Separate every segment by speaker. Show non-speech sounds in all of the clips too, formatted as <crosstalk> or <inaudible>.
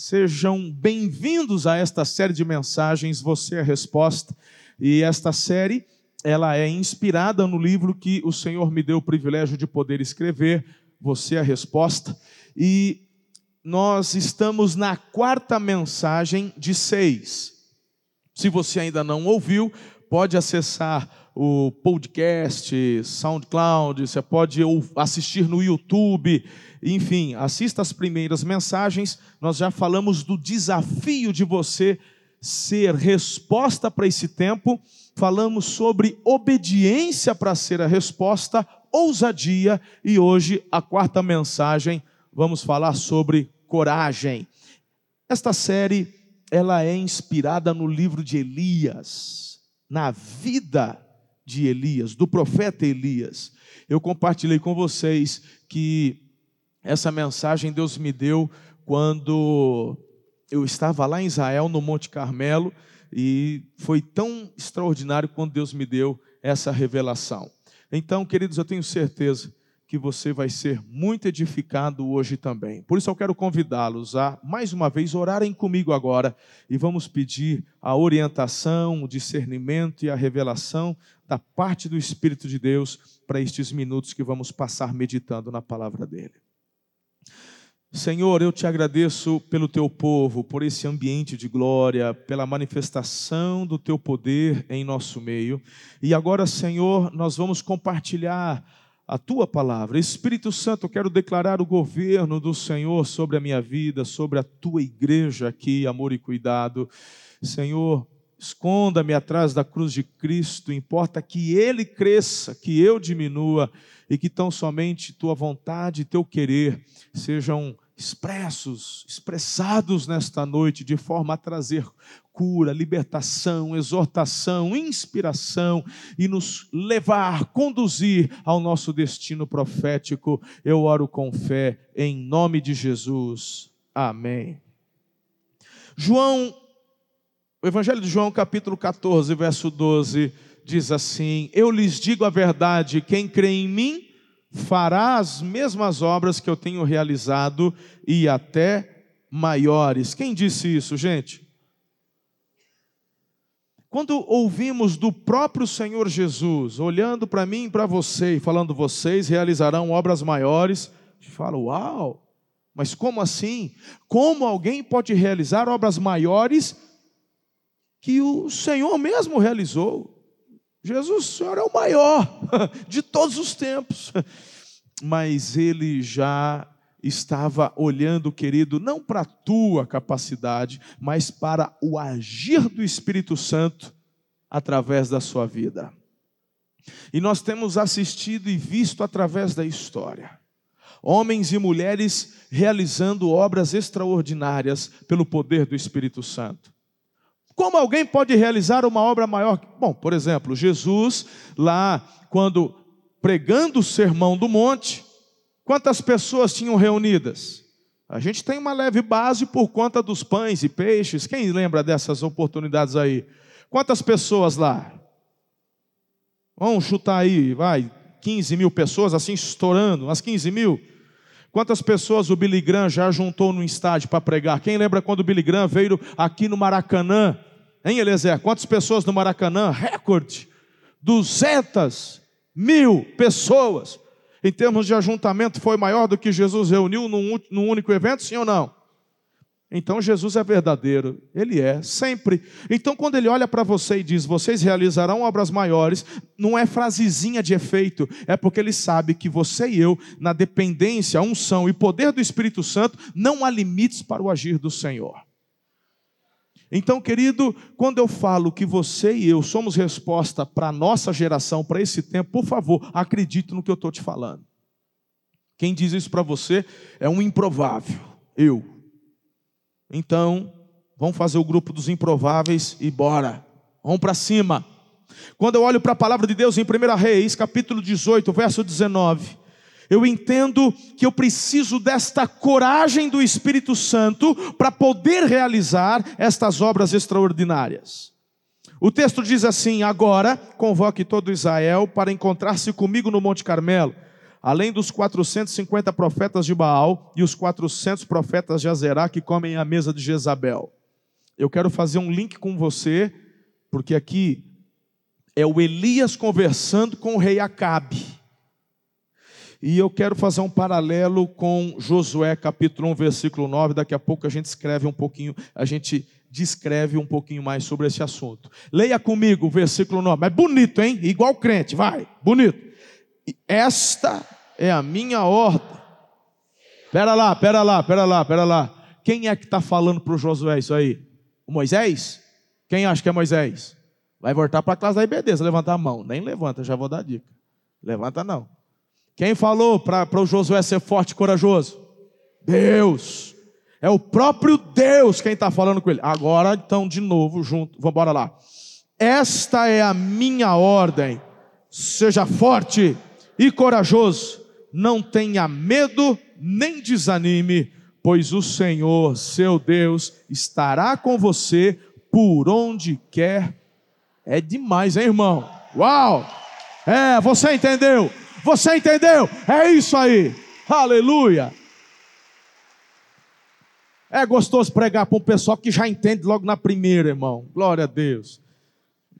Speaker 1: Sejam bem-vindos a esta série de mensagens. Você é a resposta. E esta série, ela é inspirada no livro que o Senhor me deu o privilégio de poder escrever. Você é a resposta. E nós estamos na quarta mensagem de seis. Se você ainda não ouviu, pode acessar o podcast, SoundCloud, você pode assistir no YouTube, enfim, assista as primeiras mensagens. Nós já falamos do desafio de você ser resposta para esse tempo, falamos sobre obediência para ser a resposta, ousadia, e hoje a quarta mensagem, vamos falar sobre coragem. Esta série, ela é inspirada no livro de Elias, na vida de Elias, do profeta Elias. Eu compartilhei com vocês que essa mensagem Deus me deu quando eu estava lá em Israel, no Monte Carmelo, e foi tão extraordinário quando Deus me deu essa revelação. Então, queridos, eu tenho certeza que você vai ser muito edificado hoje também. Por isso eu quero convidá-los a, mais uma vez, orarem comigo agora e vamos pedir a orientação, o discernimento e a revelação da parte do Espírito de Deus para estes minutos que vamos passar meditando na palavra dele. Senhor, eu te agradeço pelo teu povo, por esse ambiente de glória, pela manifestação do teu poder em nosso meio. E agora, Senhor, nós vamos compartilhar a tua palavra. Espírito Santo, eu quero declarar o governo do Senhor sobre a minha vida, sobre a tua igreja aqui, amor e cuidado. Senhor, esconda-me atrás da cruz de Cristo, importa que ele cresça, que eu diminua e que tão somente tua vontade e teu querer sejam expressos, expressados nesta noite, de forma a trazer cura, libertação, exortação, inspiração e nos levar, conduzir ao nosso destino profético. Eu oro com fé, em nome de Jesus. Amém. João, o Evangelho de João, capítulo 14, verso 12, diz assim: Eu lhes digo a verdade, quem crê em mim, fará as mesmas obras que eu tenho realizado e até maiores. Quem disse isso, gente? Quando ouvimos do próprio Senhor Jesus, olhando para mim e para você e falando, vocês realizarão obras maiores, a gente fala, uau, mas como assim? Como alguém pode realizar obras maiores que o Senhor mesmo realizou? Jesus, o Senhor é o maior <laughs> de todos os tempos. Mas ele já estava olhando, querido, não para a tua capacidade, mas para o agir do Espírito Santo através da sua vida. E nós temos assistido e visto através da história homens e mulheres realizando obras extraordinárias pelo poder do Espírito Santo. Como alguém pode realizar uma obra maior? Bom, por exemplo, Jesus, lá, quando pregando o sermão do monte, quantas pessoas tinham reunidas? A gente tem uma leve base por conta dos pães e peixes. Quem lembra dessas oportunidades aí? Quantas pessoas lá? Vamos chutar aí, vai, 15 mil pessoas, assim estourando, umas 15 mil. Quantas pessoas o Billy Graham já juntou no estádio para pregar? Quem lembra quando o Billy Graham veio aqui no Maracanã Hein, Eliezer? Quantas pessoas no Maracanã? Recorde. 200 mil pessoas. Em termos de ajuntamento, foi maior do que Jesus reuniu num, num único evento, sim ou não? Então Jesus é verdadeiro, Ele é, sempre. Então, quando Ele olha para você e diz: Vocês realizarão obras maiores, não é frasezinha de efeito, é porque Ele sabe que você e eu, na dependência, unção e poder do Espírito Santo, não há limites para o agir do Senhor. Então, querido, quando eu falo que você e eu somos resposta para a nossa geração, para esse tempo, por favor, acredite no que eu estou te falando. Quem diz isso para você é um improvável, eu. Então, vamos fazer o grupo dos improváveis e bora. Vamos para cima. Quando eu olho para a palavra de Deus em 1 Reis, capítulo 18, verso 19, eu entendo que eu preciso desta coragem do Espírito Santo para poder realizar estas obras extraordinárias. O texto diz assim: Agora convoque todo Israel para encontrar-se comigo no Monte Carmelo, além dos 450 profetas de Baal e os 400 profetas de Azerá que comem à mesa de Jezabel. Eu quero fazer um link com você, porque aqui é o Elias conversando com o rei Acabe. E eu quero fazer um paralelo com Josué capítulo 1, versículo 9. Daqui a pouco a gente escreve um pouquinho, a gente descreve um pouquinho mais sobre esse assunto. Leia comigo o versículo 9. Mas bonito, hein? Igual crente, vai, bonito. Esta é a minha ordem. Pera lá, pera lá, pera lá, pera lá. Quem é que está falando para o Josué isso aí? O Moisés? Quem acha que é Moisés? Vai voltar para a classe da IBD, levantar a mão. Nem levanta, já vou dar dica. Levanta não. Quem falou para o Josué ser forte e corajoso? Deus. É o próprio Deus quem está falando com ele. Agora, então, de novo, junto, vamos embora lá. Esta é a minha ordem. Seja forte e corajoso. Não tenha medo nem desanime, pois o Senhor, seu Deus, estará com você por onde quer. É demais, hein, irmão? Uau! É, você entendeu? Você entendeu? É isso aí. Aleluia. É gostoso pregar para um pessoal que já entende logo na primeira, irmão. Glória a Deus.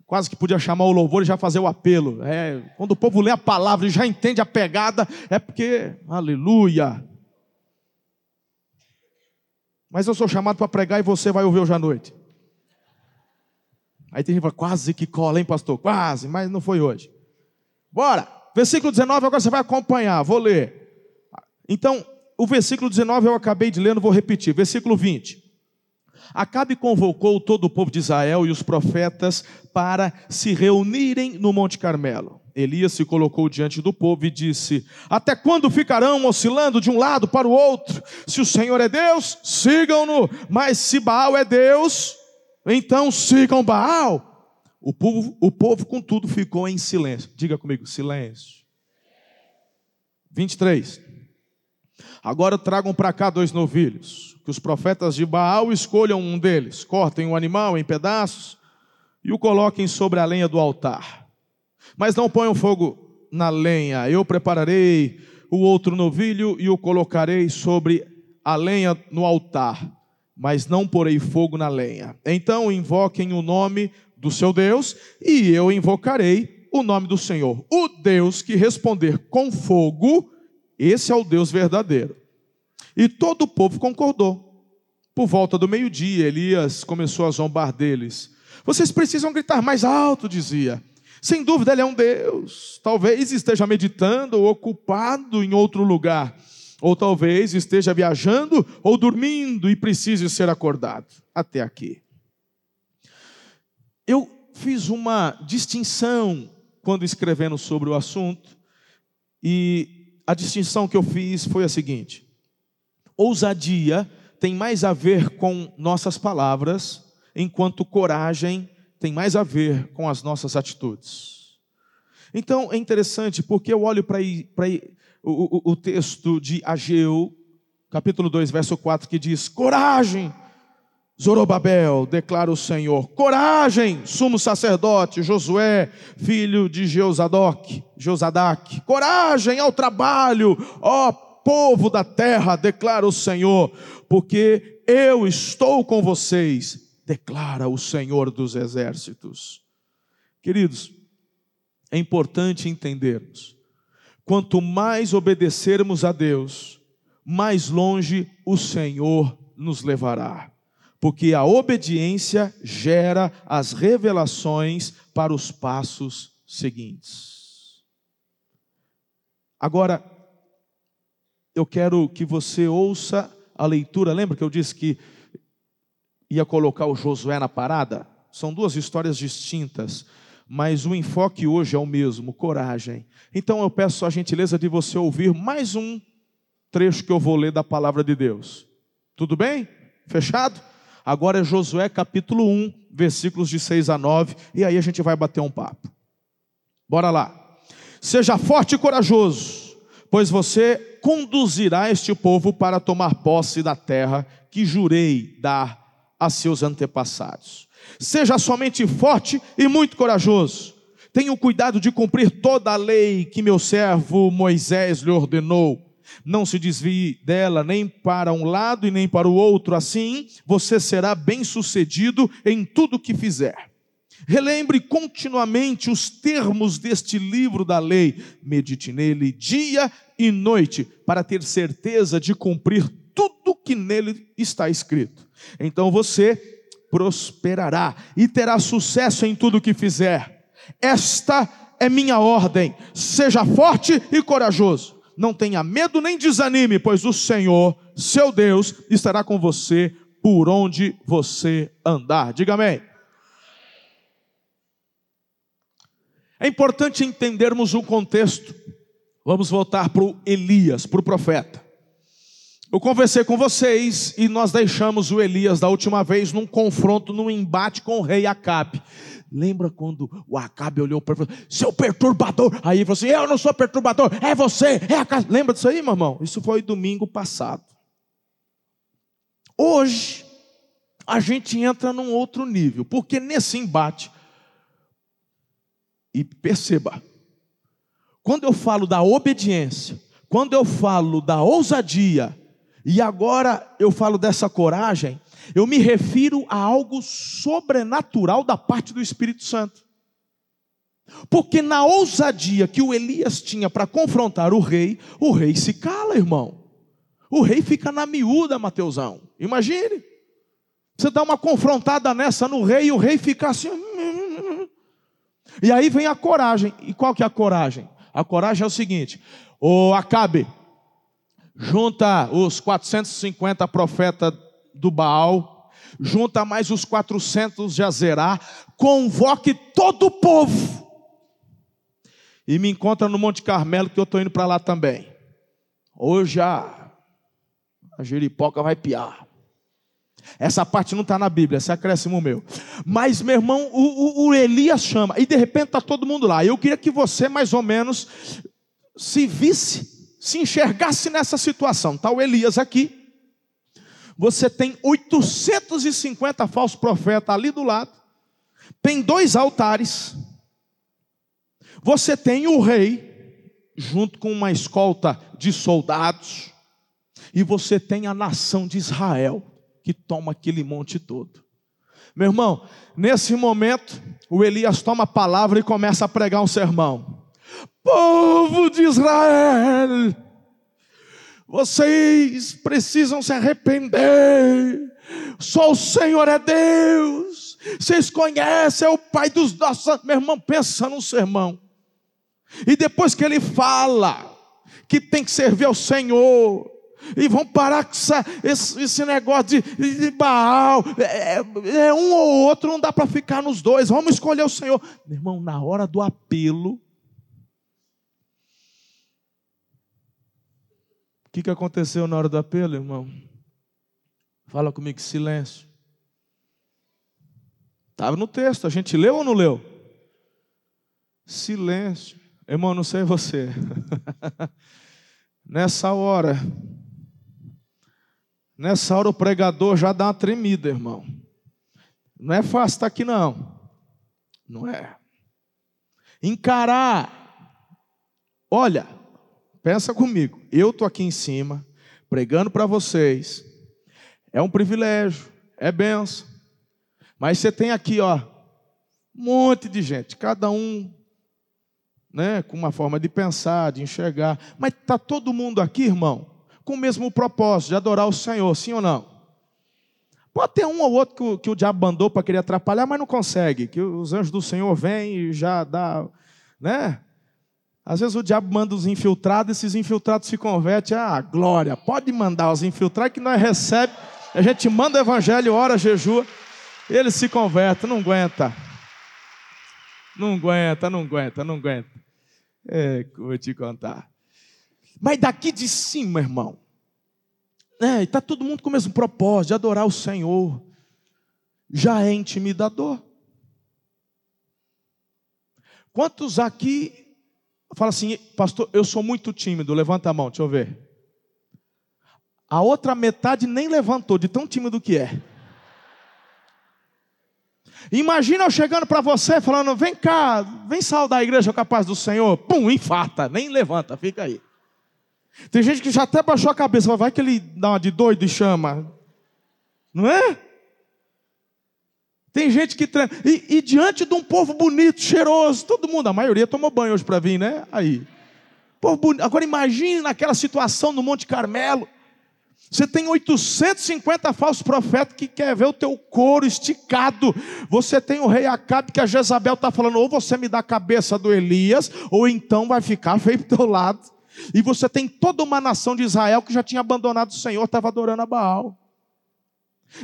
Speaker 1: Quase que podia chamar o louvor e já fazer o apelo. É, quando o povo lê a palavra e já entende a pegada, é porque, aleluia. Mas eu sou chamado para pregar e você vai ouvir hoje à noite. Aí tem gente que fala, quase que cola, hein, pastor? Quase, mas não foi hoje. Bora! Versículo 19, agora você vai acompanhar, vou ler. Então, o versículo 19 eu acabei de ler, não vou repetir. Versículo 20. Acabe convocou todo o povo de Israel e os profetas para se reunirem no Monte Carmelo. Elias se colocou diante do povo e disse: Até quando ficarão oscilando de um lado para o outro? Se o Senhor é Deus, sigam-no, mas se Baal é Deus, então sigam Baal. O povo, o povo, contudo, ficou em silêncio. Diga comigo, silêncio. 23. Agora tragam para cá dois novilhos, que os profetas de Baal escolham um deles, cortem o animal em pedaços e o coloquem sobre a lenha do altar. Mas não ponham fogo na lenha, eu prepararei o outro novilho e o colocarei sobre a lenha no altar, mas não porei fogo na lenha. Então invoquem o nome do seu Deus, e eu invocarei o nome do Senhor. O Deus que responder com fogo, esse é o Deus verdadeiro. E todo o povo concordou. Por volta do meio-dia, Elias começou a zombar deles. Vocês precisam gritar mais alto, dizia. Sem dúvida, ele é um Deus. Talvez esteja meditando ou ocupado em outro lugar. Ou talvez esteja viajando ou dormindo e precise ser acordado. Até aqui. Eu fiz uma distinção quando escrevendo sobre o assunto, e a distinção que eu fiz foi a seguinte: ousadia tem mais a ver com nossas palavras, enquanto coragem tem mais a ver com as nossas atitudes. Então é interessante porque eu olho para o, o, o texto de Ageu, capítulo 2, verso 4, que diz: coragem Zorobabel, declara o Senhor, coragem, sumo sacerdote, Josué, filho de Jeusadoc, Jeusadac, coragem ao trabalho, ó povo da terra, declara o Senhor, porque eu estou com vocês, declara o Senhor dos exércitos. Queridos, é importante entendermos, quanto mais obedecermos a Deus, mais longe o Senhor nos levará porque a obediência gera as revelações para os passos seguintes. Agora, eu quero que você ouça a leitura. Lembra que eu disse que ia colocar o Josué na parada? São duas histórias distintas, mas o enfoque hoje é o mesmo: coragem. Então eu peço a gentileza de você ouvir mais um trecho que eu vou ler da palavra de Deus. Tudo bem? Fechado? Agora é Josué capítulo 1, versículos de 6 a 9, e aí a gente vai bater um papo. Bora lá. Seja forte e corajoso, pois você conduzirá este povo para tomar posse da terra que jurei dar a seus antepassados. Seja somente forte e muito corajoso. Tenha o cuidado de cumprir toda a lei que meu servo Moisés lhe ordenou não se desvie dela nem para um lado e nem para o outro, assim você será bem-sucedido em tudo que fizer. Relembre continuamente os termos deste livro da lei, medite nele dia e noite, para ter certeza de cumprir tudo que nele está escrito. Então você prosperará e terá sucesso em tudo que fizer. Esta é minha ordem: seja forte e corajoso não tenha medo nem desanime, pois o Senhor, seu Deus, estará com você por onde você andar. Diga amém. É importante entendermos o contexto. Vamos voltar para o Elias, para o profeta. Eu conversei com vocês e nós deixamos o Elias da última vez num confronto, num embate com o rei Acabe. Lembra quando o Acabe olhou para ele seu perturbador? Aí ele falou assim: Eu não sou perturbador, é você, é Acabe. Lembra disso aí, meu irmão? Isso foi domingo passado. Hoje, a gente entra num outro nível, porque nesse embate, e perceba, quando eu falo da obediência, quando eu falo da ousadia, e agora eu falo dessa coragem, eu me refiro a algo sobrenatural da parte do Espírito Santo. Porque na ousadia que o Elias tinha para confrontar o rei, o rei se cala, irmão. O rei fica na miúda, Mateusão. Imagine. Você dá uma confrontada nessa no rei e o rei fica assim. <laughs> E aí vem a coragem. E qual que é a coragem? A coragem é o seguinte: o Acabe, junta os 450 profetas do Baal, junta mais os 400 de Azerá, convoque todo o povo. E me encontra no Monte Carmelo, que eu estou indo para lá também. Hoje a, a jeripoca vai piar. Essa parte não está na Bíblia, esse é acréscimo meu. Mas, meu irmão, o, o, o Elias chama, e de repente está todo mundo lá. Eu queria que você, mais ou menos, se visse, se enxergasse nessa situação. Está o Elias aqui, você tem 850 falsos profetas ali do lado, tem dois altares, você tem o rei, junto com uma escolta de soldados, e você tem a nação de Israel, que toma aquele monte todo. Meu irmão, nesse momento, o Elias toma a palavra e começa a pregar um sermão. Povo de Israel, vocês precisam se arrepender. Só o Senhor é Deus. Vocês conhecem, é o Pai dos nossos. Meu irmão, pensa num sermão. E depois que ele fala que tem que servir ao Senhor, e vão parar com essa, esse, esse, negócio de, de Baal, é, é um ou outro, não dá para ficar nos dois, vamos escolher o Senhor. Meu irmão, na hora do apelo, O que, que aconteceu na hora do apelo, irmão? Fala comigo, silêncio. Estava no texto, a gente leu ou não leu? Silêncio. Irmão, não sei você. <laughs> nessa hora, nessa hora o pregador já dá uma tremida, irmão. Não é fácil estar aqui, não. Não é. Encarar. Olha, Pensa comigo, eu estou aqui em cima, pregando para vocês. É um privilégio, é benção. Mas você tem aqui, ó, um monte de gente, cada um né, com uma forma de pensar, de enxergar. Mas está todo mundo aqui, irmão, com o mesmo propósito de adorar o Senhor, sim ou não? Pode ter um ou outro que o, que o diabo mandou para querer atrapalhar, mas não consegue. Que os anjos do Senhor vêm e já dá, né? Às vezes o diabo manda os infiltrados, esses infiltrados se convertem. Ah, glória, pode mandar os infiltrados que nós recebe. A gente manda o evangelho, ora, jejua, ele se converte, não aguenta. Não aguenta, não aguenta, não aguenta. É, vou te contar. Mas daqui de cima, irmão, É, e está todo mundo com o mesmo propósito, de adorar o Senhor. Já é intimidador. Quantos aqui fala assim, pastor, eu sou muito tímido, levanta a mão, deixa eu ver. A outra metade nem levantou, de tão tímido que é. Imagina eu chegando para você falando: vem cá, vem saudar a igreja capaz do Senhor. Pum, infarta, nem levanta, fica aí. Tem gente que já até baixou a cabeça, vai que ele dá uma de doido e chama. Não é? Tem gente que treina. E, e, diante de um povo bonito, cheiroso, todo mundo, a maioria tomou banho hoje para vir, né? Aí. Povo bonito. Agora imagine naquela situação no Monte Carmelo. Você tem 850 falsos profetas que quer ver o teu couro esticado. Você tem o rei Acabe que a Jezabel está falando, ou você me dá a cabeça do Elias, ou então vai ficar <laughs> feio para teu lado. E você tem toda uma nação de Israel que já tinha abandonado o Senhor, estava adorando a Baal.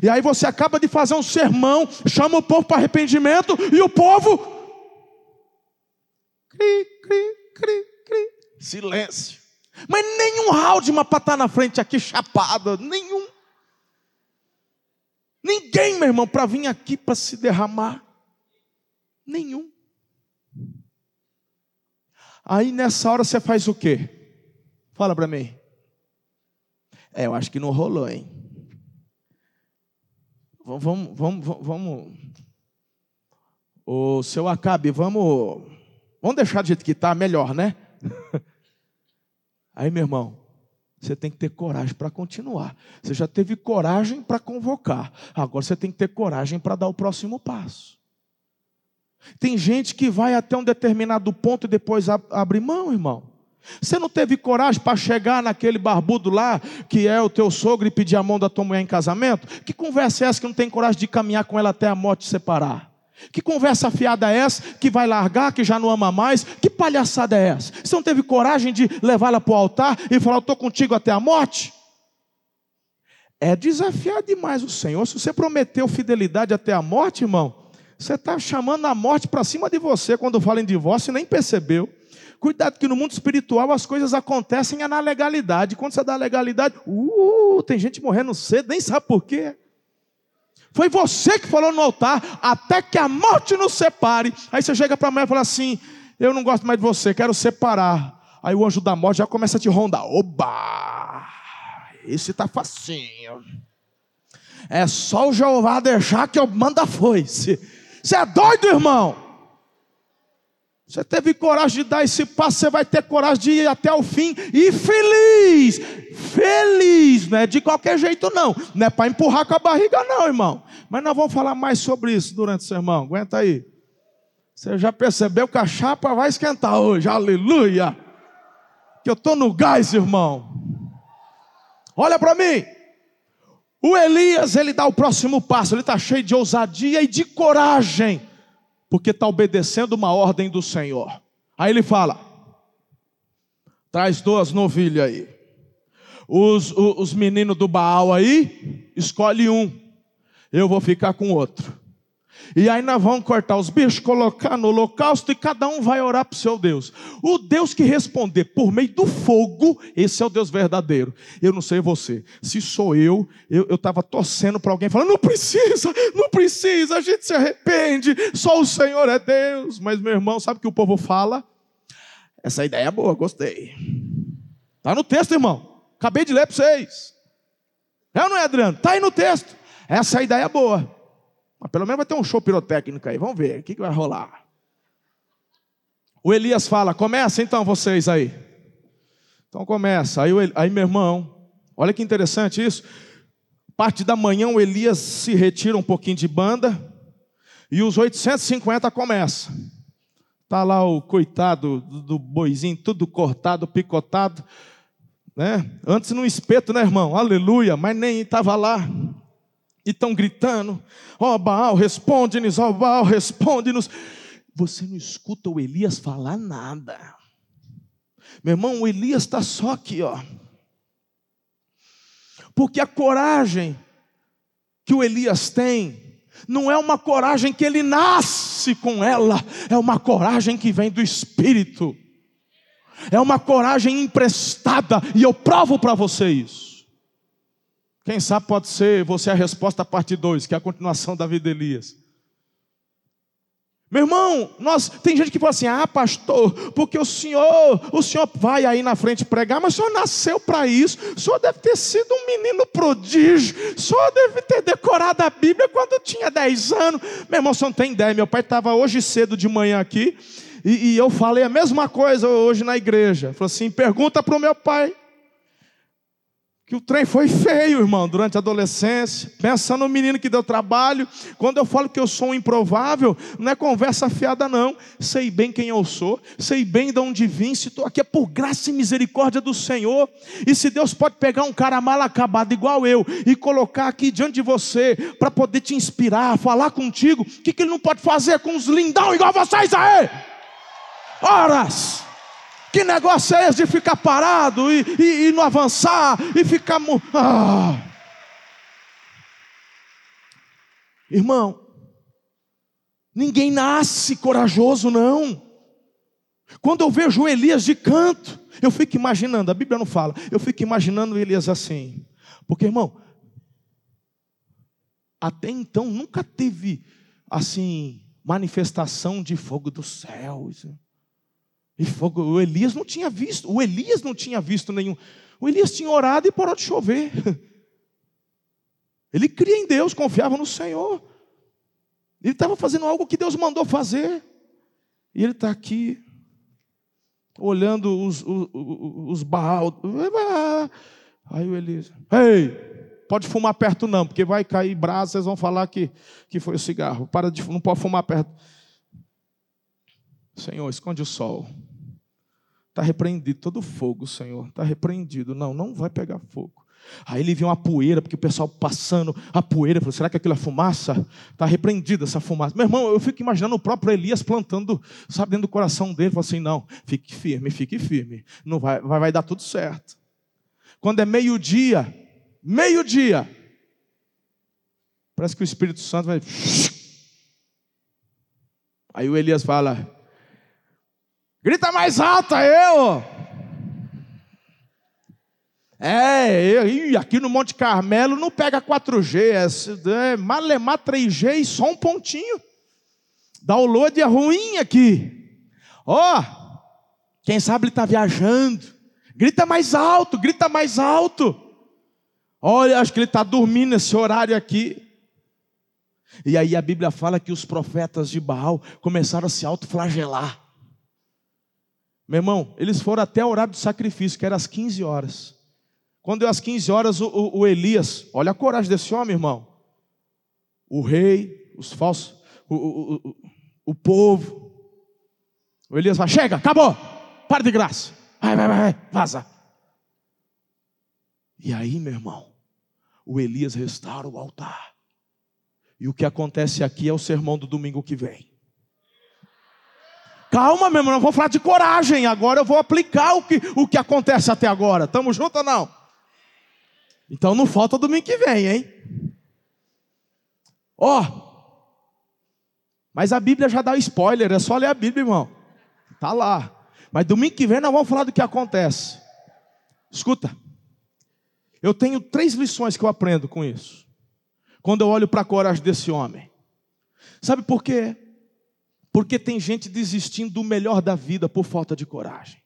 Speaker 1: E aí você acaba de fazer um sermão, chama o povo para arrependimento, e o povo. Cri, cri, cri, cri. Silêncio. Mas nenhum Haldman para estar tá na frente aqui chapado, nenhum. Ninguém, meu irmão, para vir aqui para se derramar. Nenhum. Aí nessa hora você faz o quê? Fala para mim. É, eu acho que não rolou, hein? Vamos, vamos, vamos. O seu Acabe, vamos, vamos deixar do jeito que está, melhor, né? <laughs> Aí, meu irmão, você tem que ter coragem para continuar. Você já teve coragem para convocar. Agora você tem que ter coragem para dar o próximo passo. Tem gente que vai até um determinado ponto e depois abre mão, irmão. Você não teve coragem para chegar naquele barbudo lá, que é o teu sogro, e pedir a mão da tua mulher em casamento? Que conversa é essa que não tem coragem de caminhar com ela até a morte separar? Que conversa fiada é essa que vai largar, que já não ama mais? Que palhaçada é essa? Você não teve coragem de levá-la para o altar e falar, eu estou contigo até a morte? É desafiar demais o Senhor. Se você prometeu fidelidade até a morte, irmão, você está chamando a morte para cima de você quando fala em divórcio e nem percebeu. Cuidado que no mundo espiritual as coisas acontecem é na legalidade. Quando você dá legalidade, uh, tem gente morrendo cedo, nem sabe por quê. Foi você que falou no altar, até que a morte nos separe. Aí você chega para a mulher e fala assim: Eu não gosto mais de você, quero separar. Aí o anjo da morte já começa a te rondar. Oba! Esse está facinho. É só o Jeová deixar que eu manda foice. Você é doido, irmão? Você teve coragem de dar esse passo, você vai ter coragem de ir até o fim e feliz, feliz, não é de qualquer jeito não, não é para empurrar com a barriga não, irmão. Mas nós vamos falar mais sobre isso durante o sermão, aguenta aí. Você já percebeu que a chapa vai esquentar hoje, aleluia. Que eu estou no gás, irmão. Olha para mim. O Elias, ele dá o próximo passo, ele está cheio de ousadia e de coragem porque está obedecendo uma ordem do Senhor. Aí ele fala: traz duas novilhas aí. Os, os, os meninos do Baal aí, escolhe um, eu vou ficar com outro. E aí nós vamos cortar os bichos, colocar no holocausto e cada um vai orar para o seu Deus. O Deus que responder por meio do fogo, esse é o Deus verdadeiro. Eu não sei você. Se sou eu, eu estava torcendo para alguém falando: não precisa, não precisa, a gente se arrepende, só o Senhor é Deus. Mas meu irmão, sabe o que o povo fala? Essa ideia é boa, gostei. Está no texto, irmão. Acabei de ler para vocês. É ou não é, Adriano? Está aí no texto. Essa ideia é boa. Mas pelo menos vai ter um show pirotécnico aí. Vamos ver o que, que vai rolar. O Elias fala: começa então vocês aí. Então começa. Aí, aí meu irmão, olha que interessante isso. Parte da manhã o Elias se retira um pouquinho de banda e os 850 começa. Tá lá o coitado do boizinho, tudo cortado, picotado, né? Antes no espeto, né, irmão? Aleluia, mas nem estava lá e estão gritando: Ó oh, Baal, responde-nos, ó oh, Baal, responde-nos. Você não escuta o Elias falar nada. Meu irmão, o Elias está só aqui, ó. Porque a coragem que o Elias tem, não é uma coragem que ele nasce com ela, é uma coragem que vem do Espírito, é uma coragem emprestada, e eu provo para você isso. Quem sabe pode ser você a resposta à parte 2, que é a continuação da vida de Elias. Meu irmão, nós tem gente que fala assim: "Ah, pastor, porque o senhor, o senhor vai aí na frente pregar, mas o senhor nasceu para isso. O senhor deve ter sido um menino prodígio. O senhor deve ter decorado a Bíblia quando tinha 10 anos. Meu irmão, você não tem ideia. Meu pai estava hoje cedo de manhã aqui e, e eu falei a mesma coisa hoje na igreja. Falou assim: "Pergunta para o meu pai que o trem foi feio, irmão, durante a adolescência. Pensa no menino que deu trabalho. Quando eu falo que eu sou um improvável, não é conversa fiada, não. Sei bem quem eu sou, sei bem de onde vim. Se estou aqui é por graça e misericórdia do Senhor. E se Deus pode pegar um cara mal acabado igual eu e colocar aqui diante de você para poder te inspirar, falar contigo, o que, que Ele não pode fazer com os lindão igual vocês aí? Horas! Que negócio é esse de ficar parado e, e, e não avançar e ficar. Ah. Irmão, ninguém nasce corajoso, não. Quando eu vejo Elias de canto, eu fico imaginando, a Bíblia não fala, eu fico imaginando Elias assim. Porque, irmão, até então nunca teve assim manifestação de fogo dos céus. E fogo, o Elias não tinha visto, o Elias não tinha visto nenhum. O Elias tinha orado e parou de chover. Ele cria em Deus, confiava no Senhor. Ele estava fazendo algo que Deus mandou fazer. E ele está aqui, olhando os, os, os Baal. Aí o Elias, ei, pode fumar perto não, porque vai cair brasa, vocês vão falar que, que foi o cigarro. Para de, não pode fumar perto. Senhor, esconde o sol. Está repreendido todo fogo, Senhor. Está repreendido. Não, não vai pegar fogo. Aí ele viu uma poeira, porque o pessoal passando a poeira, falou: será que aquilo é fumaça? Está repreendida essa fumaça. Meu irmão, eu fico imaginando o próprio Elias plantando, sabe, dentro do coração dele, falou assim: não, fique firme, fique firme. Não vai, vai, vai dar tudo certo. Quando é meio-dia, meio-dia, parece que o Espírito Santo vai. <laughs> Aí o Elias fala: Grita mais alto, eu. É, eu, aqui no Monte Carmelo não pega 4G, é, é malemar 3G e só um pontinho. Dá o load é ruim aqui. Ó, oh, quem sabe ele está viajando. Grita mais alto, grita mais alto. Olha, acho que ele está dormindo nesse horário aqui. E aí a Bíblia fala que os profetas de Baal começaram a se autoflagelar. Meu irmão, eles foram até o horário do sacrifício, que era às 15 horas. Quando deu às 15 horas, o, o, o, Elias, olha a coragem desse homem, irmão. O rei, os falsos, o, o, povo. O Elias vai, chega, acabou, para de graça. Vai, vai, vai, vai, vaza. E aí, meu irmão, o Elias restaura o altar. E o que acontece aqui é o sermão do domingo que vem. Calma, meu irmão, não vou falar de coragem. Agora eu vou aplicar o que, o que acontece até agora. Estamos juntos ou não? Então não falta domingo que vem, hein? Ó. Oh, mas a Bíblia já dá spoiler, é só ler a Bíblia, irmão. Tá lá. Mas domingo que vem nós vamos falar do que acontece. Escuta. Eu tenho três lições que eu aprendo com isso. Quando eu olho para a coragem desse homem. Sabe por quê? Porque tem gente desistindo do melhor da vida por falta de coragem.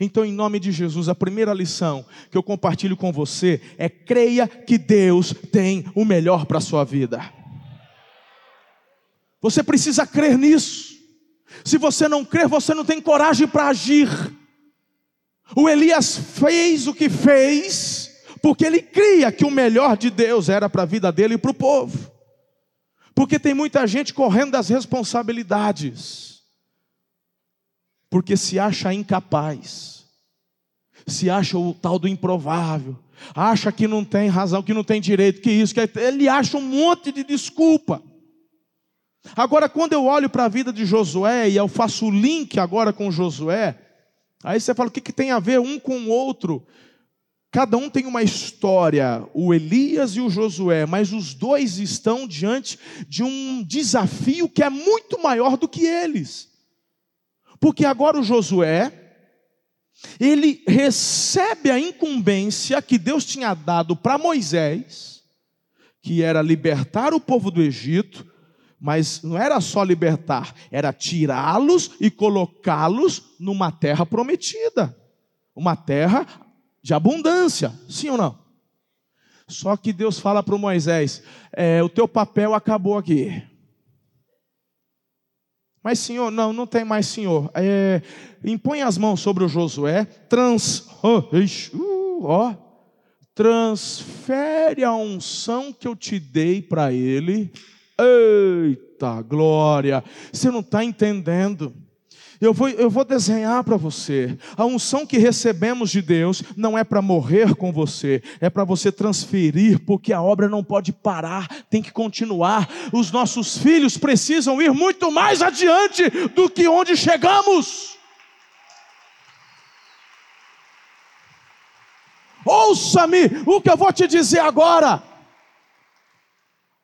Speaker 1: Então, em nome de Jesus, a primeira lição que eu compartilho com você é: creia que Deus tem o melhor para a sua vida. Você precisa crer nisso. Se você não crer, você não tem coragem para agir. O Elias fez o que fez, porque ele cria que o melhor de Deus era para a vida dele e para o povo. Porque tem muita gente correndo das responsabilidades, porque se acha incapaz, se acha o tal do improvável, acha que não tem razão, que não tem direito, que isso, que ele acha um monte de desculpa. Agora, quando eu olho para a vida de Josué e eu faço o link agora com Josué, aí você fala: o que, que tem a ver um com o outro? Cada um tem uma história, o Elias e o Josué, mas os dois estão diante de um desafio que é muito maior do que eles. Porque agora o Josué, ele recebe a incumbência que Deus tinha dado para Moisés, que era libertar o povo do Egito, mas não era só libertar, era tirá-los e colocá-los numa terra prometida, uma terra de abundância, sim ou não? Só que Deus fala para Moisés: é, o teu papel acabou aqui. Mas, senhor, não, não tem mais senhor. É, impõe as mãos sobre o Josué, trans, oh, oh, transfere a unção que eu te dei para ele. Eita glória! Você não está entendendo. Eu vou, eu vou desenhar para você. A unção que recebemos de Deus não é para morrer com você, é para você transferir, porque a obra não pode parar, tem que continuar. Os nossos filhos precisam ir muito mais adiante do que onde chegamos. Ouça-me o que eu vou te dizer agora.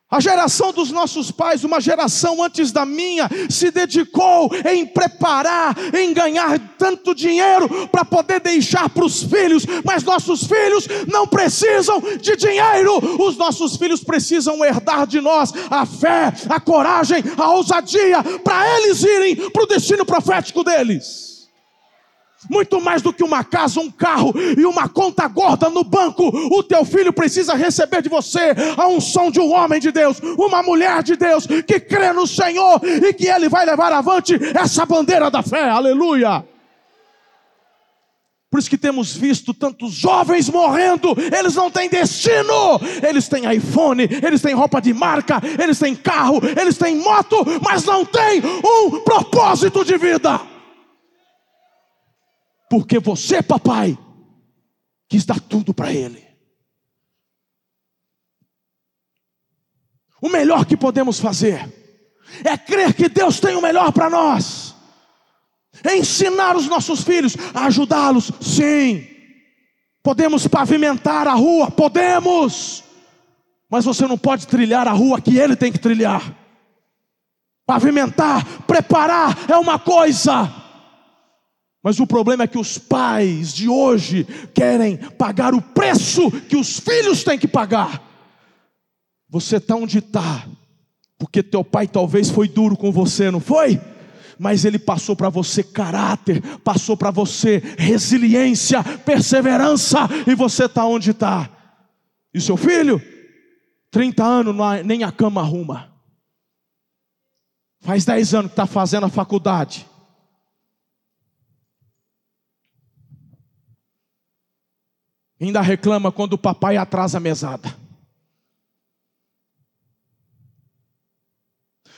Speaker 1: A geração dos nossos pais, uma geração antes da minha, se dedicou em preparar, em ganhar tanto dinheiro para poder deixar para os filhos, mas nossos filhos não precisam de dinheiro, os nossos filhos precisam herdar de nós a fé, a coragem, a ousadia, para eles irem para o destino profético deles muito mais do que uma casa, um carro e uma conta gorda no banco, o teu filho precisa receber de você a unção de um homem de Deus, uma mulher de Deus que crê no Senhor e que ele vai levar avante essa bandeira da fé. Aleluia! Por isso que temos visto tantos jovens morrendo, eles não têm destino, eles têm iPhone, eles têm roupa de marca, eles têm carro, eles têm moto, mas não têm um propósito de vida. Porque você, papai, quis dar tudo para ele. O melhor que podemos fazer é crer que Deus tem o melhor para nós. É ensinar os nossos filhos a ajudá-los, sim. Podemos pavimentar a rua, podemos. Mas você não pode trilhar a rua que ele tem que trilhar. Pavimentar, preparar é uma coisa. Mas o problema é que os pais de hoje querem pagar o preço que os filhos têm que pagar. Você está onde está, porque teu pai talvez foi duro com você, não foi? Mas ele passou para você caráter, passou para você resiliência, perseverança, e você está onde está. E seu filho, 30 anos, nem a cama arruma. Faz 10 anos que está fazendo a faculdade Ainda reclama quando o papai atrasa a mesada.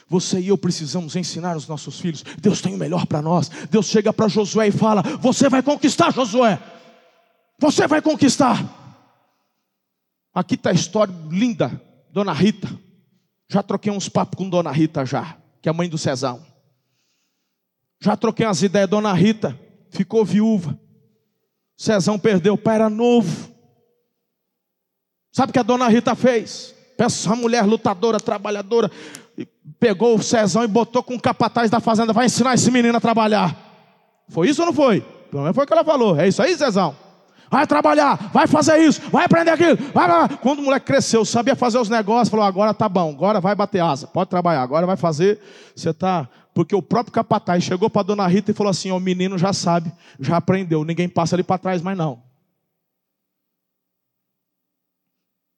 Speaker 1: Você e eu precisamos ensinar os nossos filhos. Deus tem o melhor para nós. Deus chega para Josué e fala: Você vai conquistar, Josué. Você vai conquistar. Aqui está a história linda, Dona Rita. Já troquei uns papos com Dona Rita já, que é mãe do Cezão. Já troquei umas ideias, Dona Rita ficou viúva. Cezão perdeu, o pai era novo. Sabe o que a dona Rita fez? Essa mulher lutadora, trabalhadora, pegou o Cezão e botou com o capataz da fazenda, vai ensinar esse menino a trabalhar. Foi isso ou não foi? Pelo menos foi o que ela falou. É isso aí, Cezão? Vai trabalhar, vai fazer isso, vai aprender aquilo. Vai, vai. Quando o moleque cresceu, sabia fazer os negócios, falou: agora tá bom, agora vai bater asa, pode trabalhar, agora vai fazer. Você está porque o próprio capataz chegou para dona Rita e falou assim: o menino já sabe, já aprendeu, ninguém passa ali para trás mais não.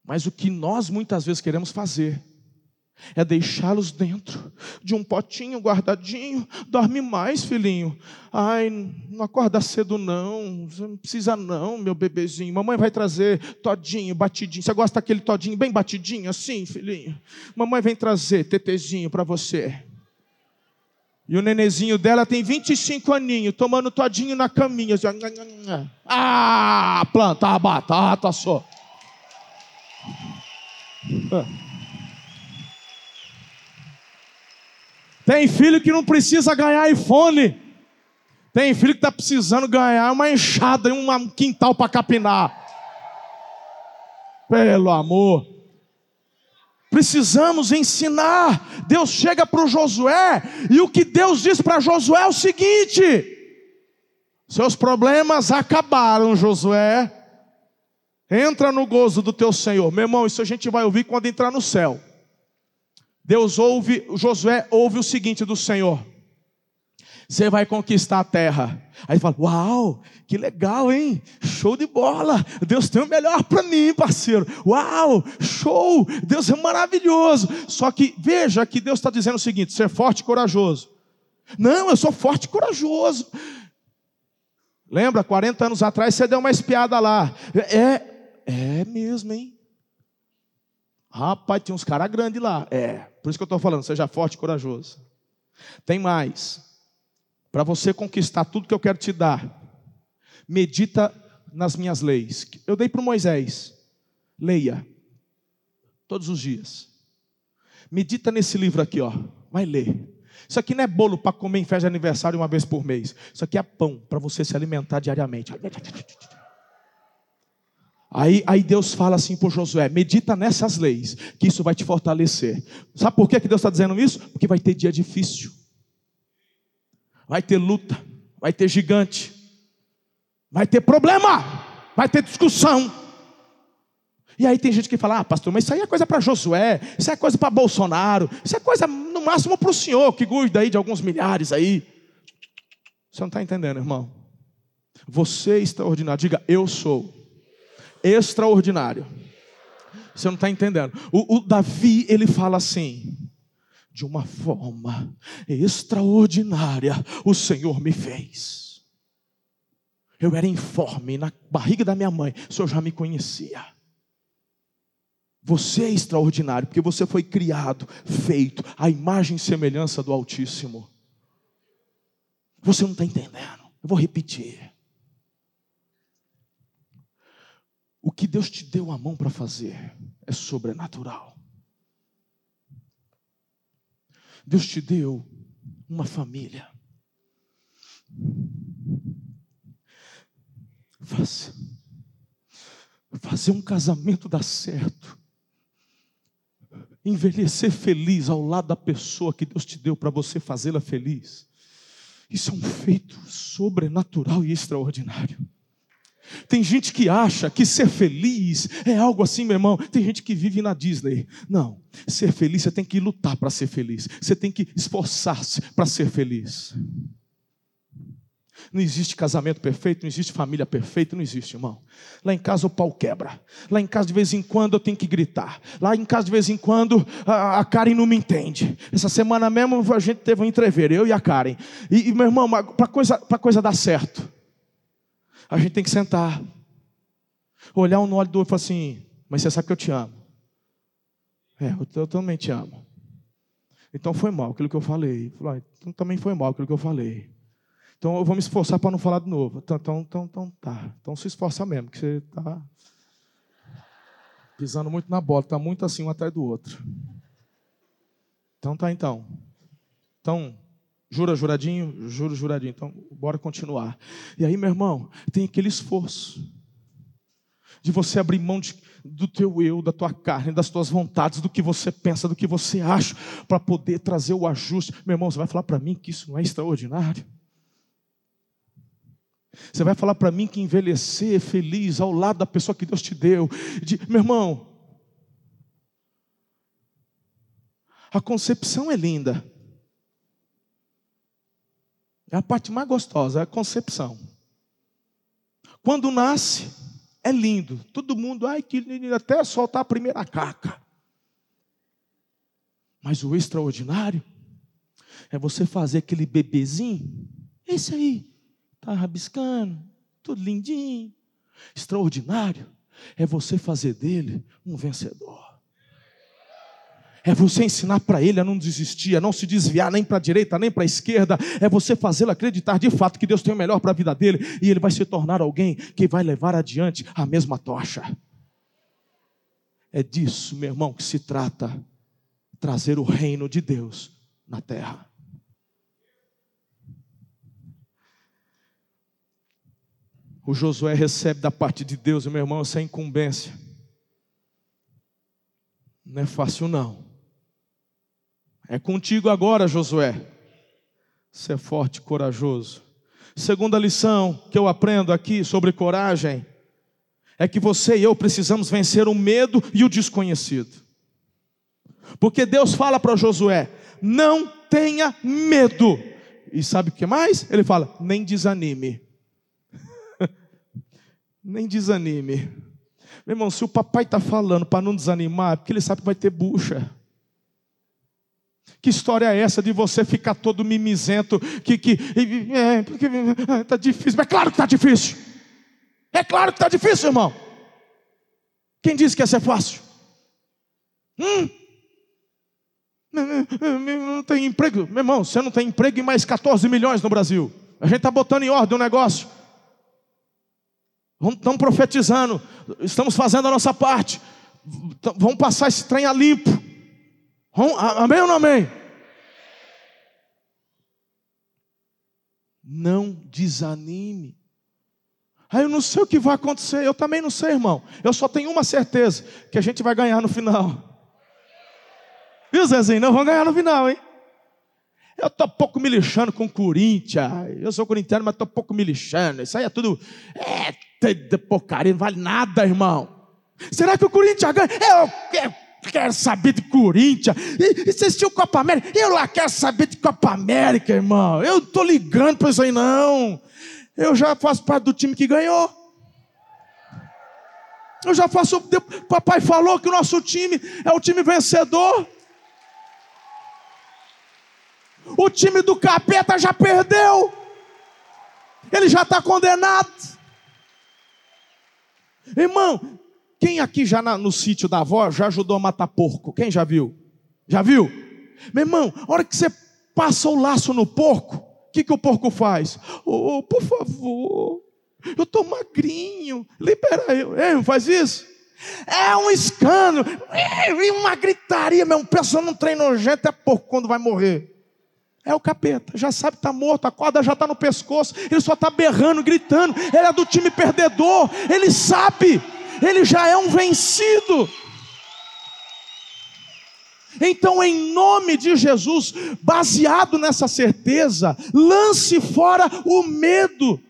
Speaker 1: Mas o que nós muitas vezes queremos fazer é deixá-los dentro de um potinho guardadinho. Dorme mais, filhinho. Ai, não acorda cedo não. Não precisa não, meu bebezinho. Mamãe vai trazer todinho, batidinho. Você gosta daquele todinho bem batidinho assim, filhinho? Mamãe vem trazer tetezinho para você. E o nenezinho dela tem 25 aninhos, tomando todinho na caminha. Assim, ah, plantar batata só. <laughs> Tem filho que não precisa ganhar iPhone. Tem filho que está precisando ganhar uma enxada e um quintal para capinar. Pelo amor. Precisamos ensinar. Deus chega para o Josué e o que Deus diz para Josué é o seguinte: Seus problemas acabaram, Josué. Entra no gozo do teu Senhor. Meu irmão, isso a gente vai ouvir quando entrar no céu. Deus ouve, Josué ouve o seguinte do Senhor: Você vai conquistar a terra. Aí fala: Uau, que legal, hein? Show de bola. Deus tem o melhor para mim, parceiro. Uau, show. Deus é maravilhoso. Só que veja que Deus está dizendo o seguinte: ser forte e corajoso. Não, eu sou forte e corajoso. Lembra, 40 anos atrás você deu uma espiada lá. É, é mesmo, hein? Rapaz, tinha uns caras grandes lá. É, por isso que eu estou falando, seja forte e corajoso. Tem mais. Para você conquistar tudo que eu quero te dar, medita nas minhas leis. Eu dei para Moisés. Leia. Todos os dias. Medita nesse livro aqui, ó. Vai ler. Isso aqui não é bolo para comer em festa de aniversário uma vez por mês. Isso aqui é pão para você se alimentar diariamente. Aí, aí Deus fala assim para Josué: medita nessas leis, que isso vai te fortalecer. Sabe por que, Deus está dizendo isso? Porque vai ter dia difícil, vai ter luta, vai ter gigante, vai ter problema, vai ter discussão. E aí tem gente que fala: ah, pastor, mas isso aí é coisa para Josué, isso é coisa para Bolsonaro, isso é coisa no máximo para o senhor, que cuida aí de alguns milhares aí. Você não está entendendo, irmão? Você é extraordinário, diga: eu sou extraordinário. Você não está entendendo. O, o Davi, ele fala assim: de uma forma extraordinária, o Senhor me fez. Eu era informe na barriga da minha mãe, o Senhor já me conhecia. Você é extraordinário, porque você foi criado, feito, à imagem e semelhança do Altíssimo. Você não está entendendo. Eu vou repetir. O que Deus te deu a mão para fazer é sobrenatural. Deus te deu uma família. Fazer, um casamento dar certo. Envelhecer feliz ao lado da pessoa que Deus te deu para você fazê-la feliz. Isso é um feito sobrenatural e extraordinário. Tem gente que acha que ser feliz é algo assim, meu irmão. Tem gente que vive na Disney. Não, ser feliz você tem que lutar para ser feliz. Você tem que esforçar-se para ser feliz. Não existe casamento perfeito, não existe família perfeita, não existe, irmão. Lá em casa o pau quebra. Lá em casa de vez em quando eu tenho que gritar. Lá em casa de vez em quando a, Karen não me entende. Essa semana mesmo a gente teve um entrever, eu e a Karen. E, e meu irmão, para coisa, coisa dar certo, a gente tem que sentar, olhar um no olho do outro e falar assim: Mas você sabe que eu te amo. É, eu, também te amo. Então foi mal aquilo que eu falei. Falei, ah, então também foi mal aquilo que eu falei. Então eu vou me esforçar para não falar de novo. Então, então, então, então tá. Então se esforça mesmo, que você está pisando muito na bola, está muito assim um atrás do outro. Então tá então. Então, Jura, juradinho? Juro, juradinho. Então, bora continuar. E aí, meu irmão, tem aquele esforço de você abrir mão de, do teu eu, da tua carne, das tuas vontades, do que você pensa, do que você acha, para poder trazer o ajuste. Meu irmão, você vai falar para mim que isso não é extraordinário? Você vai falar para mim que envelhecer feliz ao lado da pessoa que Deus te deu. De, meu irmão, a concepção é linda. É a parte mais gostosa, é a concepção. Quando nasce, é lindo. Todo mundo, ai que lindo, até soltar a primeira caca. Mas o extraordinário é você fazer aquele bebezinho, esse aí, tá rabiscando, tudo lindinho. Extraordinário é você fazer dele um vencedor. É você ensinar para ele a não desistir, a não se desviar nem para a direita, nem para a esquerda. É você fazê-lo acreditar de fato que Deus tem o melhor para a vida dele e ele vai se tornar alguém que vai levar adiante a mesma tocha. É disso, meu irmão, que se trata trazer o reino de Deus na terra. O Josué recebe da parte de Deus, meu irmão, essa incumbência. Não é fácil, não. É contigo agora, Josué. Ser forte e corajoso. Segunda lição que eu aprendo aqui sobre coragem é que você e eu precisamos vencer o medo e o desconhecido. Porque Deus fala para Josué: não tenha medo. E sabe o que mais? Ele fala: nem desanime. <laughs> nem desanime. Meu irmão, se o papai está falando para não desanimar, é porque ele sabe que vai ter bucha. Que história é essa de você ficar todo mimizento? Que, que é, porque está difícil. Mas é claro que está difícil. É claro que está difícil, irmão. Quem disse que ia ser fácil? Hum? Não tem emprego. Meu irmão, você não tem emprego e mais 14 milhões no Brasil. A gente está botando em ordem o negócio. Estamos profetizando. Estamos fazendo a nossa parte. Vamos passar esse trem a limpo. Amém ou não amém? Não desanime. Aí eu não sei o que vai acontecer. Eu também não sei, irmão. Eu só tenho uma certeza: que a gente vai ganhar no final. Viu, Zezinho? Não vão ganhar no final, hein? Eu estou pouco me lixando com o Corinthians. Eu sou corintiano, mas estou pouco me lixando. Isso aí é tudo. É, porcaria, não vale nada, irmão. Será que o Corinthians ganha? Eu quero saber de Corinthians. E, e vocês tinham Copa América? Eu lá quero saber de Copa América, irmão. Eu não estou ligando para isso aí, não. Eu já faço parte do time que ganhou. Eu já faço. Papai falou que o nosso time é o time vencedor. O time do capeta já perdeu. Ele já está condenado. Irmão, quem aqui já na, no sítio da avó já ajudou a matar porco? Quem já viu? Já viu? Meu irmão, a hora que você passa o laço no porco, o que, que o porco faz? Oh, por favor, eu estou magrinho, libera eu. Ei, não faz isso? É um escândalo, e uma gritaria mesmo. Pensa num trem nojento, é porco quando vai morrer. É o capeta, já sabe que está morto, a corda já está no pescoço, ele só está berrando, gritando. Ele é do time perdedor, ele sabe ele já é um vencido. Então, em nome de Jesus, baseado nessa certeza, lance fora o medo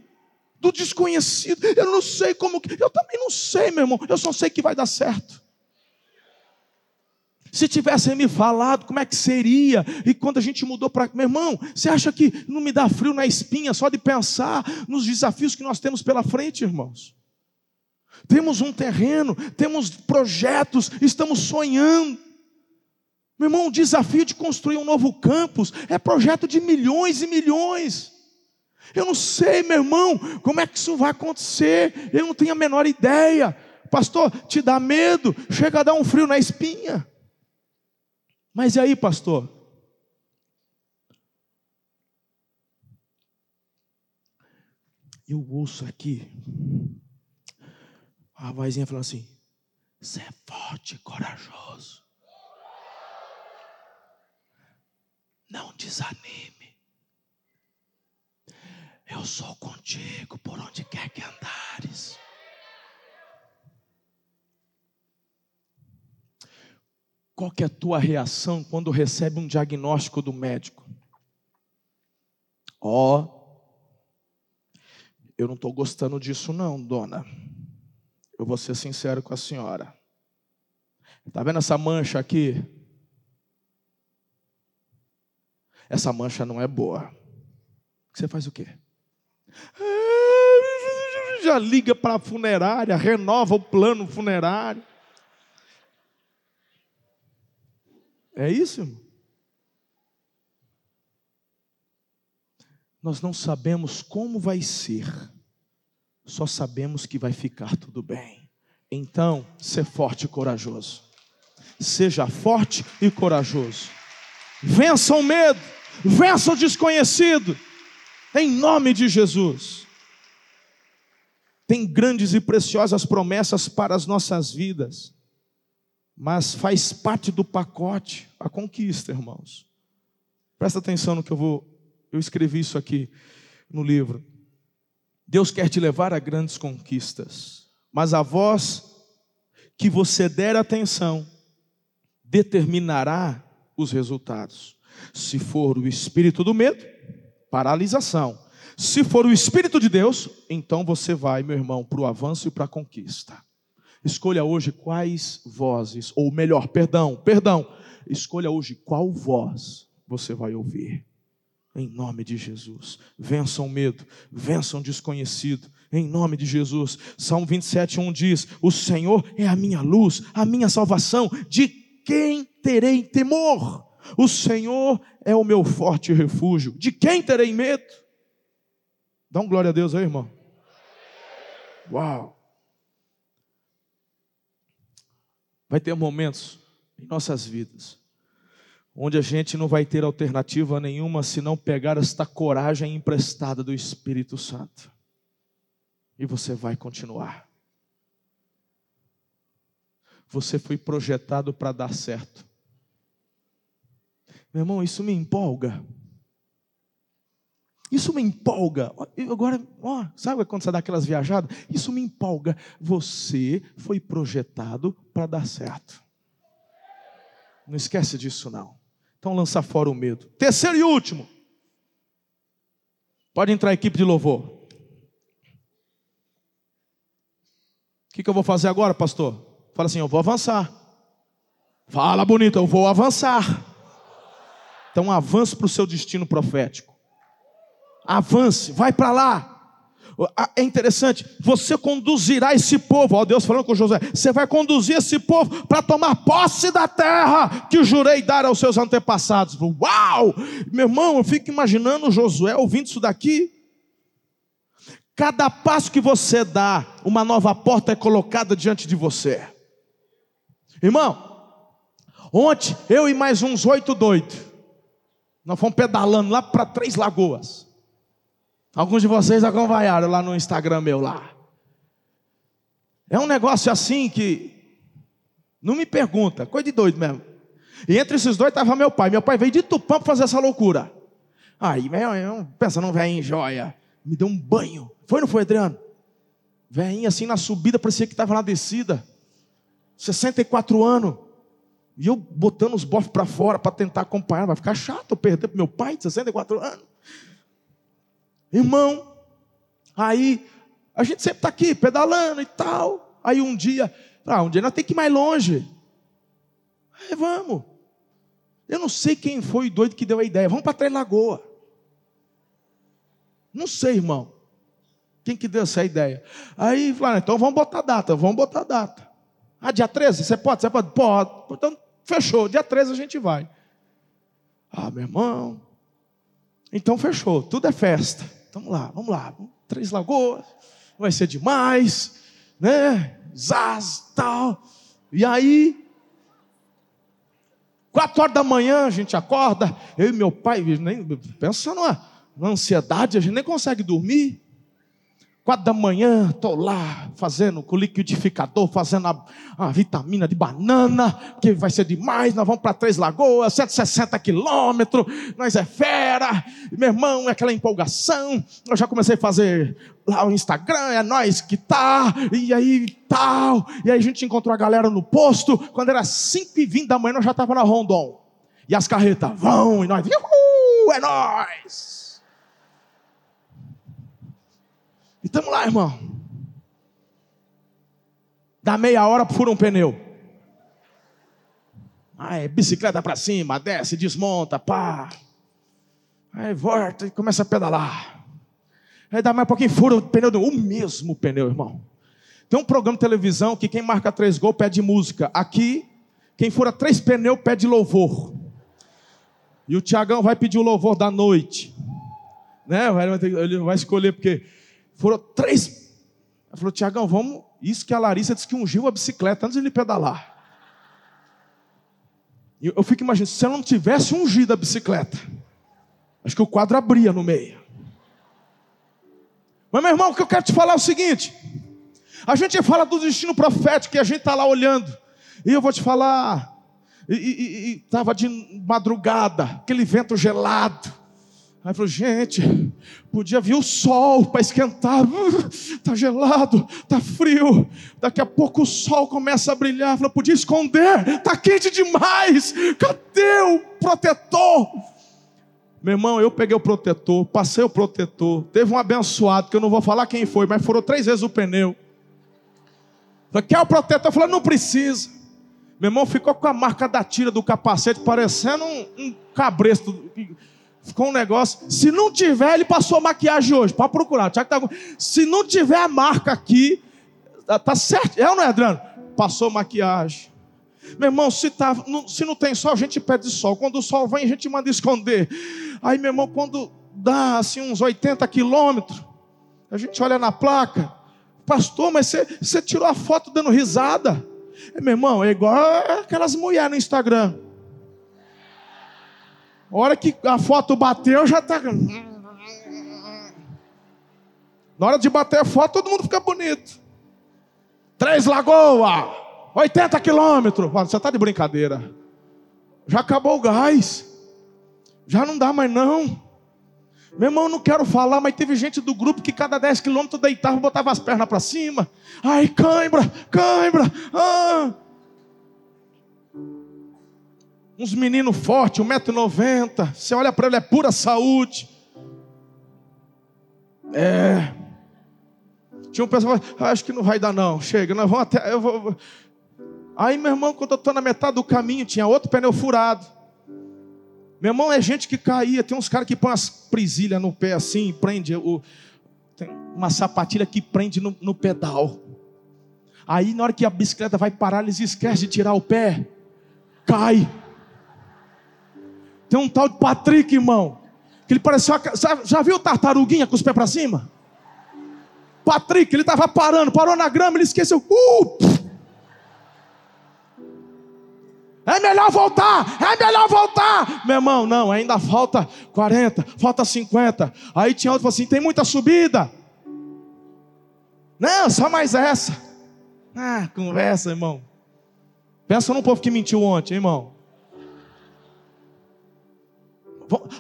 Speaker 1: do desconhecido. Eu não sei como eu também não sei, meu irmão. Eu só sei que vai dar certo. Se tivessem me falado como é que seria, e quando a gente mudou para. Meu irmão, você acha que não me dá frio na espinha só de pensar nos desafios que nós temos pela frente, irmãos? Temos um terreno, temos projetos, estamos sonhando. Meu irmão, o desafio de construir um novo campus é projeto de milhões e milhões. Eu não sei, meu irmão, como é que isso vai acontecer, eu não tenho a menor ideia. Pastor, te dá medo, chega a dar um frio na espinha. Mas e aí, pastor? Eu ouço aqui a vozinha falou assim: Você é forte e corajoso. Não desanime. Eu sou contigo por onde quer que andares. Qual que é a tua reação quando recebe um diagnóstico do médico? Ó, oh, eu não estou gostando disso não, dona. Eu vou ser sincero com a senhora. Está vendo essa mancha aqui? Essa mancha não é boa. Você faz o quê? Já liga para a funerária, renova o plano funerário. É isso, irmão? Nós não sabemos como vai ser só sabemos que vai ficar tudo bem. Então, ser forte e corajoso. Seja forte e corajoso. Vença o medo, vença o desconhecido, em nome de Jesus. Tem grandes e preciosas promessas para as nossas vidas, mas faz parte do pacote a conquista, irmãos. Presta atenção no que eu vou. Eu escrevi isso aqui no livro. Deus quer te levar a grandes conquistas, mas a voz que você der atenção determinará os resultados. Se for o espírito do medo, paralisação. Se for o Espírito de Deus, então você vai, meu irmão, para o avanço e para a conquista. Escolha hoje quais vozes, ou melhor, perdão, perdão, escolha hoje qual voz você vai ouvir. Em nome de Jesus. Vençam o medo, vençam o desconhecido. Em nome de Jesus. Salmo 27, 1 diz: O Senhor é a minha luz, a minha salvação. De quem terei temor? O Senhor é o meu forte refúgio. De quem terei medo? Dá um glória a Deus aí, irmão. Uau! Vai ter momentos em nossas vidas onde a gente não vai ter alternativa nenhuma senão pegar esta coragem emprestada do Espírito Santo. E você vai continuar. Você foi projetado para dar certo. Meu irmão, isso me empolga. Isso me empolga. Agora, ó, sabe quando você dá aquelas viajadas? Isso me empolga. Você foi projetado para dar certo. Não esquece disso, não. Então lança fora o medo. Terceiro e último. Pode entrar a equipe de louvor. O que, que eu vou fazer agora, pastor? Fala assim: eu vou avançar. Fala bonito, eu vou avançar. Então avance para o seu destino profético. Avance, vai para lá. É interessante, você conduzirá esse povo, ó Deus falando com Josué, você vai conduzir esse povo para tomar posse da terra que jurei dar aos seus antepassados. Uau! Meu irmão, eu fico imaginando Josué ouvindo isso daqui. Cada passo que você dá, uma nova porta é colocada diante de você. Irmão, ontem eu e mais uns oito doidos, nós fomos pedalando lá para Três Lagoas. Alguns de vocês acompanharam lá no Instagram meu lá. É um negócio assim que não me pergunta, coisa de doido mesmo. E entre esses dois estava meu pai. Meu pai veio de Tupã para fazer essa loucura. Aí, meu, pensa num velhinho joia. Me deu um banho. Foi ou não foi, Adriano? Velhinho assim na subida, parecia que estava na descida. 64 anos. E eu botando os bofs para fora para tentar acompanhar. Vai ficar chato eu perder para meu pai de 64 anos. Irmão, aí a gente sempre está aqui pedalando e tal. Aí um dia, ah, um dia nós temos que ir mais longe. Aí vamos. Eu não sei quem foi o doido que deu a ideia. Vamos para Três Lagoa. Não sei, irmão. Quem que deu essa ideia? Aí falaram, então vamos botar data, vamos botar data. Ah, dia 13, você pode? Você pode? Pode. Então, fechou. Dia 13 a gente vai. Ah, meu irmão. Então fechou. Tudo é festa. Vamos lá, vamos lá. Três Lagoas, vai ser demais, né? Zaz, tal. E aí, quatro horas da manhã a gente acorda, eu e meu pai, nem, pensa numa, numa ansiedade, a gente nem consegue dormir. Quatro da manhã, estou lá fazendo com o liquidificador, fazendo a, a, vitamina de banana, que vai ser demais. Nós vamos para Três Lagoas, 160 quilômetros, nós é fera. Meu irmão, é aquela empolgação. Eu já comecei a fazer lá o Instagram, é nós que tá, e aí tal. E aí a gente encontrou a galera no posto. Quando era 5 e 20 da manhã, nós já estava na Rondon. E as carretas vão, e nós, uhul, é nós. E estamos lá, irmão. Dá meia hora, fura um pneu. Aí, bicicleta para cima, desce, desmonta, pá. Aí volta e começa a pedalar. Aí dá mais um pouquinho, fura o pneu, o mesmo pneu, irmão. Tem um programa de televisão que quem marca três gols pede música. Aqui, quem fura três pneus pede louvor. E o Tiagão vai pedir o louvor da noite. Né? Ele vai escolher porque foram três. Ela falou, Tiagão, vamos. Isso que a Larissa disse que ungiu a bicicleta antes de ele pedalar. Eu, eu fico imaginando, se ela não tivesse ungido a bicicleta, acho que o quadro abria no meio. Mas, meu irmão, o que eu quero te falar é o seguinte: a gente fala do destino profético e a gente está lá olhando, e eu vou te falar, e estava de madrugada, aquele vento gelado, Aí falou, gente, podia vir o sol para esquentar. Está <laughs> gelado, está frio. Daqui a pouco o sol começa a brilhar. Falou, podia esconder, está quente demais. Cadê o protetor? Meu irmão, eu peguei o protetor, passei o protetor. Teve um abençoado, que eu não vou falar quem foi, mas furou três vezes o pneu. Falei, quer o protetor? Eu falei, não precisa. Meu irmão ficou com a marca da tira do capacete, parecendo um, um cabresto. Ficou um negócio. Se não tiver, ele passou maquiagem hoje. Pode procurar. Tá... Se não tiver a marca aqui, tá, tá certo. É ou não é, Adriano? Passou maquiagem. Meu irmão, se, tá, não, se não tem sol, a gente pede sol. Quando o sol vem, a gente manda esconder. Aí, meu irmão, quando dá assim uns 80 quilômetros, a gente olha na placa, pastor, mas você, você tirou a foto dando risada. É, meu irmão, é igual aquelas mulheres no Instagram. A hora que a foto bateu, já está. Na hora de bater a foto, todo mundo fica bonito. Três Lagoas. 80 quilômetros. Você está de brincadeira. Já acabou o gás. Já não dá mais não. Meu irmão, não quero falar, mas teve gente do grupo que cada 10 quilômetros deitava e botava as pernas para cima. Ai, cãibra, cãibra. Ah. Uns meninos fortes, 1,90m. Você olha para ele, é pura saúde. É. Tinha um pessoal, ah, acho que não vai dar não. Chega, nós vamos até. Eu vou, Aí, meu irmão, quando eu estou na metade do caminho, tinha outro pneu furado. Meu irmão, é gente que caía. Tem uns caras que põem as presilhas no pé assim, prende o. Tem uma sapatilha que prende no, no pedal. Aí, na hora que a bicicleta vai parar, eles esquecem de tirar o pé. Cai. Tem um tal de Patrick, irmão. Que ele pareceu. Já, viu tartaruguinha com os pés para cima? Patrick, ele estava parando, parou na grama, ele esqueceu. Uh! É melhor voltar, é melhor voltar. Meu irmão, não, ainda falta 40, falta 50. Aí tinha outro assim: tem muita subida. Não, só mais essa. Ah, conversa, irmão. Pensa num povo que mentiu ontem, irmão.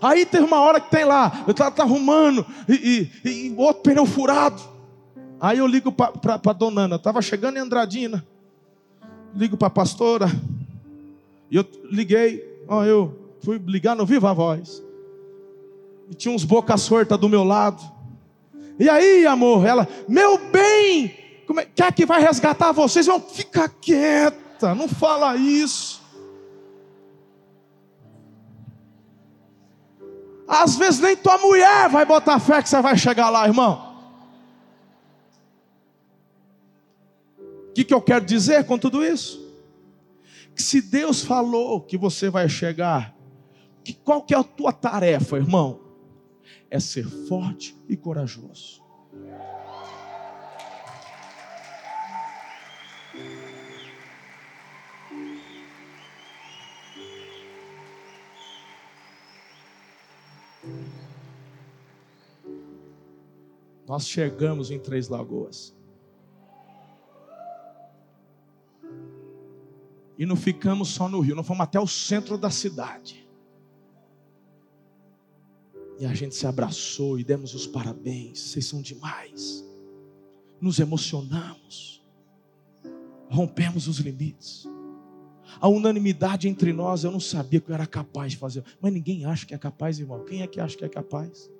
Speaker 1: Aí teve uma hora que tem lá, estava tá arrumando, e, e, e, outro pneu furado. Aí eu ligo para a dona Ana, estava chegando em Andradina. Ligo para a pastora, e eu liguei, ó, eu fui ligar no Viva Voz. E tinha uns boca sorta do meu lado. E aí, amor, ela, meu bem, é, quer que vai resgatar vocês? Eu, fica quieta, não fala isso. Às vezes nem tua mulher vai botar fé que você vai chegar lá, irmão. O que, que eu quero dizer com tudo isso? que se Deus falou que você vai chegar, que qual que é a tua tarefa, irmão? É ser forte e corajoso. Nós chegamos em Três Lagoas. E não ficamos só no rio, nós fomos até o centro da cidade. E a gente se abraçou e demos os parabéns. Vocês são demais. Nos emocionamos. Rompemos os limites. A unanimidade entre nós, eu não sabia que eu era capaz de fazer. Mas ninguém acha que é capaz, irmão. Quem é que acha que é capaz?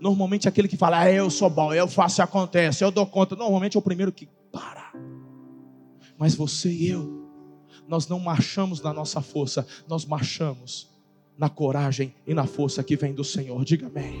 Speaker 1: Normalmente aquele que fala, ah, eu sou bom, eu faço e acontece, eu dou conta. Normalmente é o primeiro que para. Mas você e eu nós não marchamos na nossa força, nós marchamos na coragem e na força que vem do Senhor. Diga amém.